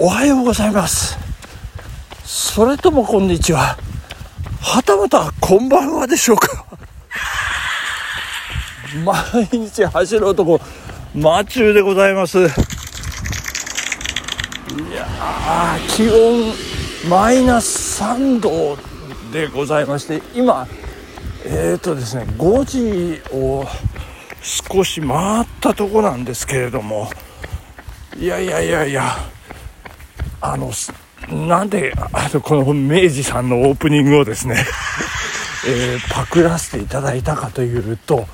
おはようございます。それともこんにちは。はたまたこんばんはでしょうか。毎日走る男マチューでございます。いやー気温マイナス3度でございまして今えっ、ー、とですね5時を少し回ったとこなんですけれども。いやいやいやいや。あのなんであのこの明治さんのオープニングをですね、えー、パクらせていただいたかというと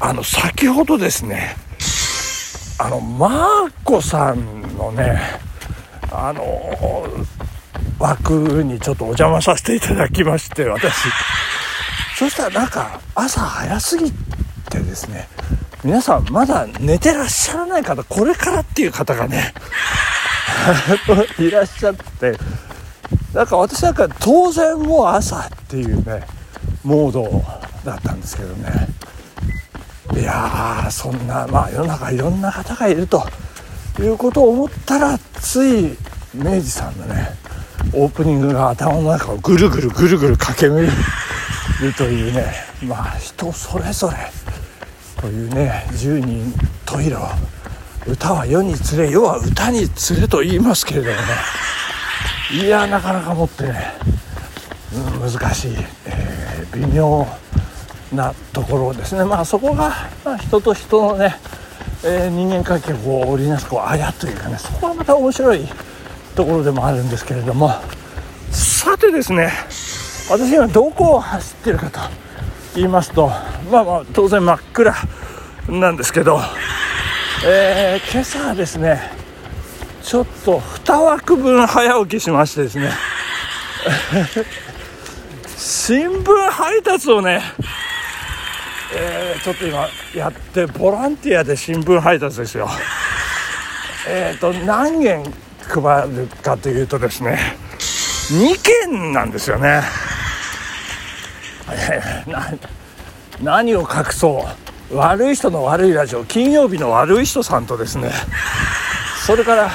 あの先ほどですねあのマーコさんのねあの枠にちょっとお邪魔させていただきまして私。そしたらなんか朝早すぎてですね皆さんまだ寝てらっしゃらない方これからっていう方がねいらっしゃって。なんか私なんか当然もう朝っていうねモードだったんですけどね。いやそんなまあ世の中いろんな方がいるということを思ったらつい明治さんのねオープニングが頭の中をぐるぐるぐるぐる駆け巡るというねまあ人それぞれというね十人十色歌は世につれ世は歌につれと言いますけれどもね。いやなかなかもってね、うん、難しい、えー、微妙なところですね。まあそこが、まあ、人と人のね、えー、人間関係を織りなすこうあやというかねそこはまた面白いところでもあるんですけれども。さてですね私今どこを走ってるかと言いますとまあまあ当然真っ暗なんですけどえー、今朝はですねちょっと2枠分早起きしましてですね新聞配達をね、えー、ちょっと今やってボランティアで新聞配達ですよ。えっ、ー、と何件配るかというとですね2件なんですよね、えー、何を隠そう。悪い人の悪いラジオ金曜日の悪い人さんとですねそれから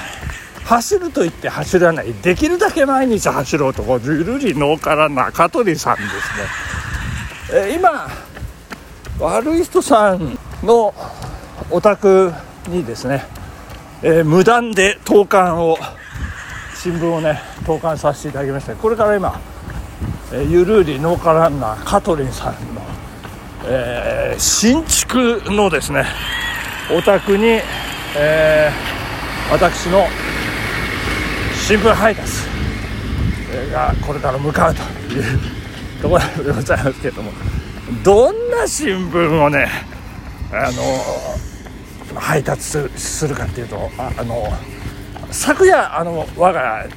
走ると言って走らないできるだけ毎日走ろうとゆるりのから中鳥さんですね、え今悪い人さんのお宅にですね、えー、無断で投函を新聞をね投函させていただきましてこれから今、えー、ゆるり農家ランナーカトリンさんのえー、新築のですねお宅に、えー、私の新聞配達がこれから向かうというところでございますけれどもどんな新聞をねあの配達するかっていうとああの昨夜あの我が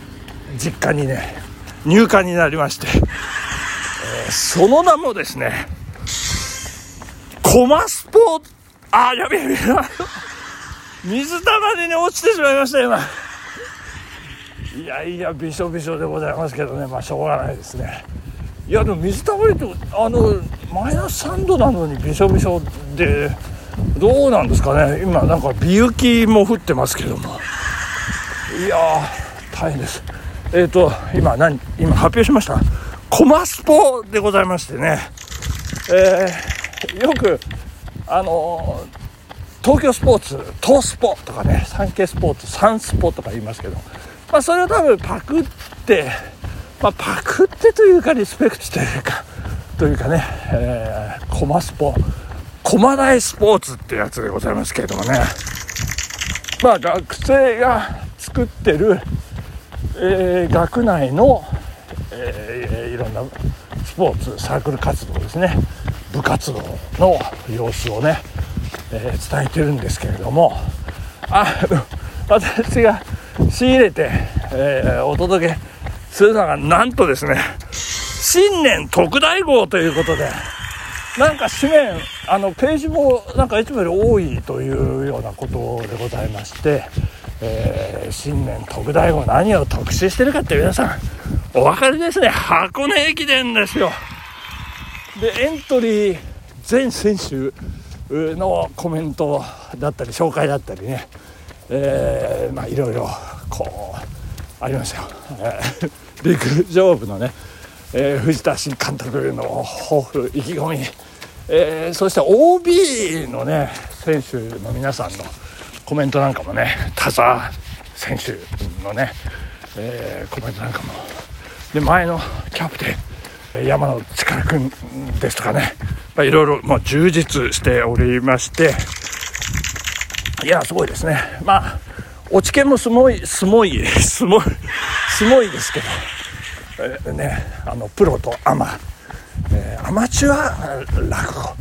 実家にね入荷になりまして、えー、その名もですねコマスポあ、やべえやべえ。水たまりに落ちてしまいました、今。いやいや、びしょびしょでございますけどね、まあ、しょうがないですね。いや、でも水たまりって、あの、マイナス3度なのにびしょびしょで、どうなんですかね。今、なんか、美雪も降ってますけども。いや大変です。えっ、ー、と、今、何、今発表しました。コマスポでございましてね。えーよくあの東京スポーツ東スポとかねサンケイスポーツサンスポとか言いますけど、まあ、それを多分パクって、まあ、パクってというかリスペクトというかというかね、えー、コマスポ駒大スポーツってやつでございますけれどもね。まあ学生が作ってる、えー、学内の、えー、いろんなスポーツサークル活動ですね。部活動の様子をね、えー、伝えてるんですけれどもあ 私が仕入れて、えー、お届けするのがなんとですね新年特大号ということでなんか紙面あのページもなんかいつもより多いというようなことでございまして、えー、新年特大号何を特集してるかって皆さんお分かりですね。箱根駅伝ですよ。でエントリー全選手のコメントだったり紹介だったりね、えー、まあいろいろこうありましたよ、えー、陸上部のね、えー、藤田新監督の抱負意気込み、えー、そして OB のね選手の皆さんのコメントなんかもね田澤選手のね、えー、コメントなんかも。で前のキャプテン山野力君ですとかね、いろいろもう充実しておりまして。いやすごいですね。まあ落ち研もすごいすごいすごいすごいですけど、え、ねあのプロとアマ、えー、アマチュア落語、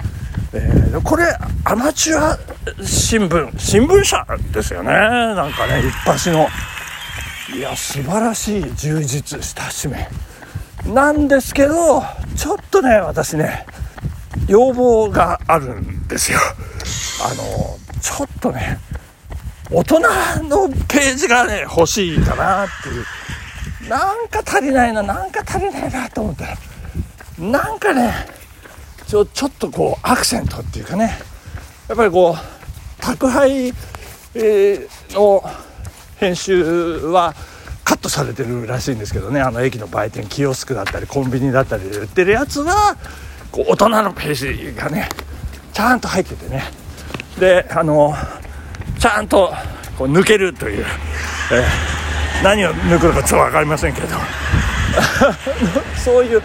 えー、これアマチュア新聞新聞社ですよね。なんかね一発の。いや素晴らしい充実した使命なんですけどちょっとね私ね要望があるんですよ。あのちょっとね大人のページがね欲しいかなっていう。なんか足りないななんか足りないなと思ったらなんかねちょちょっとこうアクセントっていうかねやっぱりこう宅配、えー、の編集はカットされてるらしいんですけどね。あの駅の売店キオスクだったりコンビニだったりで売ってるやつはこう大人のページがねちゃんと入っててね。であのちゃんとこう抜けるという、えー、何を抜くのかちょっと分かりませんけど。そういう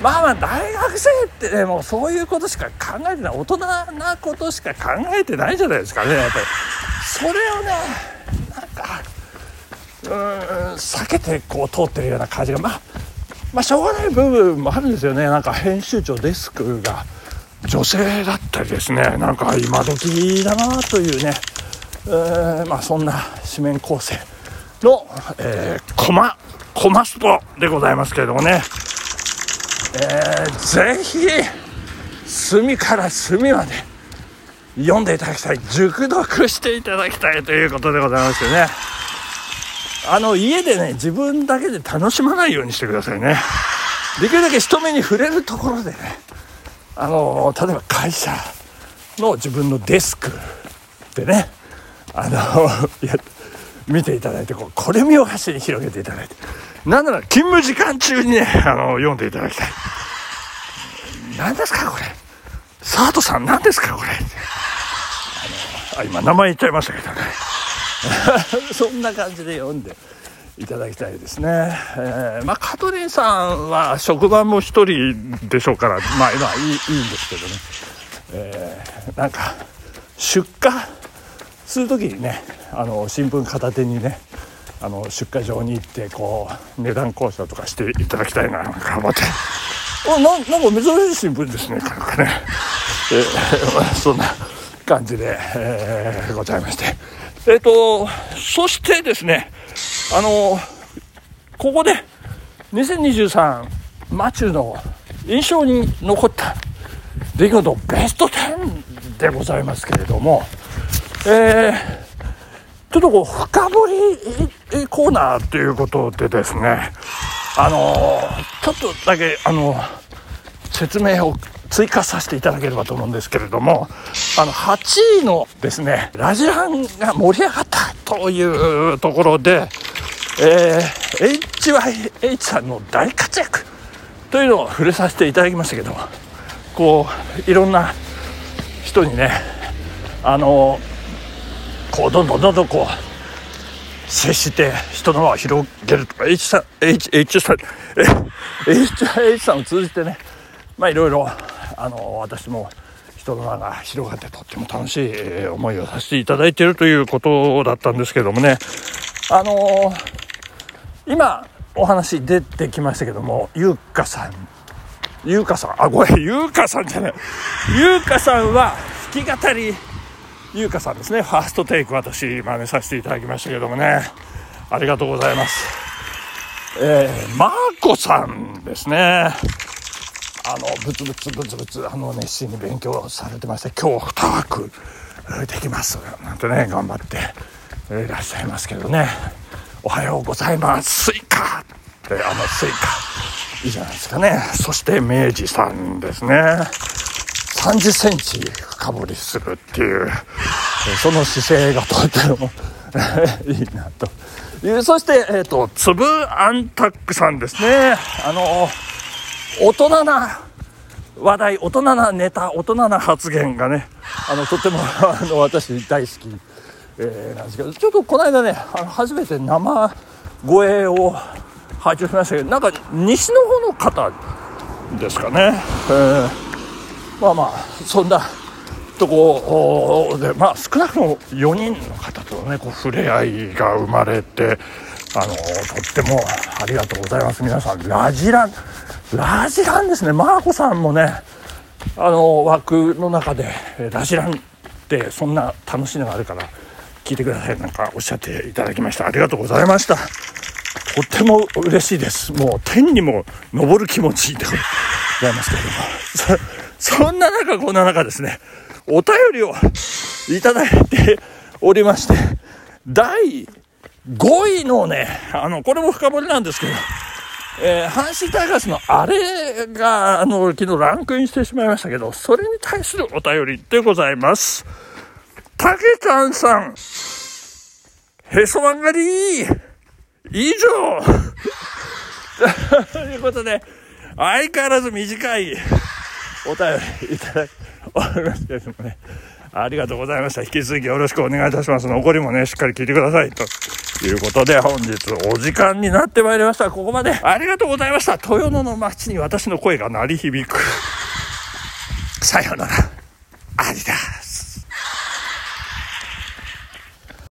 まあまあ大学生ってねもうそういうことしか考えてない。大人なことしか考えてないじゃないですかねやっぱり。それをねうん避けてこう通ってるような感じがまあまあしょうがない部分もあるんですよね。なんか編集長デスクが女性だったりですね。なんか今時だなというね、え、まあそんな紙面構成の、えー、コマコマスポでございますけれどもね、えー、ぜひ隅から隅まで読んでいただきたい。熟読していただきたいということでございますよね。あの家でね自分だけで楽しまないようにしてくださいね。できるだけ人目に触れるところでねあの例えば会社の自分のデスクでねあのや見ていただいてこうこれ見を端に広げていただいてなんなら勤務時間中にねあの読んでいただきたい。何ですかこれ。佐藤さん何ですかこれ。あのあ今名前言っちゃいましたけどね。そんな感じで読んでいただきたいですね。えー、まあ、カトリンさんは職場も一人でしょうから、まあ、今いいいいんですけどね。えー、なんか、出荷する時にね、あの、新聞片手にね、あの、出荷場に行って、こう、値段交渉とかしていただきたいな、頑張って。あななんか珍しい新聞ですね、なんかね。えー、そんな感じで、えー、ございまして。えっ、ー、と、そしてですね、あのここで2023マチューの印象に残った出来事ベスト10でございますけれども、えー、ちょっとこう深掘りコーナーということでですねあのちょっとだけあの説明を追加させていただければと思うんですけれどもあの8位のですねラジランが盛り上がったというところでえー、HYH さんの大活躍というのを触れさせていただきましたけどもこういろんな人にねあのこうどんどんどんどんこう接して人の輪を広げるとか H さん H, H さん HH さんを通じてねまあいろいろあの私も人の輪が広がってとっても楽しい思いをさせていただいているということだったんですけどもね。あの今お話出てきましたけども優香さん。優香さんあごめん 優香さんじゃない。優香さんは弾き語り優香さんですね。ファーストテイク私真似させていただきましたけどもね。ありがとうございます。えー、マーコさんですね。あのブツブツブツブツあの熱心に勉強されてまして今日2枠できます。なんてね頑張っていらっしゃいますけどね。おはようございます。スイカ!ってあのスイカ。いいじゃないですかね。そして明治さんですね。30センチ深掘りするっていうその姿勢がとても いいなと。いうそしてえっ、ー、とつぶアンタックさんですね。あの大人な話題大人なネタ大人な発言がねあのとてもあの私大好き、えー、なんですけどちょっとこの間ねあの初めて生声を拝聴しましたけどなんか西の方の方ですかね、えー、まあまあそんなとこでまあ少なくとも4人の方とねこう触れ合いが生まれてあのとってもありがとうございます。皆さんラジララジランですね。マーコさんもねあの枠の中でラジランってそんな楽しいのがあるから聞いてくださいなんかおっしゃっていただきました。ありがとうございました。とっても嬉しいです。もう天にも昇る気持ちでございますけれども。そんな中こんな中ですね。お便りをいただいておりまして第5位のねあのこれも深掘りなんですけどえー、阪神タイガースのあれが、あの、昨日ランクインしてしまいましたけど、それに対するお便りでございます。たけちゃんさん、へそまんがり以上 ということで、相変わらず短いお便りいただき、おりますけれどもね。ありがとうございました。引き続きよろしくお願いいたします。残りもね、しっかり聞いてください。ということで、本日お時間になってまいりました。ここまでありがとうございました。豊野の街に私の声が鳴り響く。さようなら。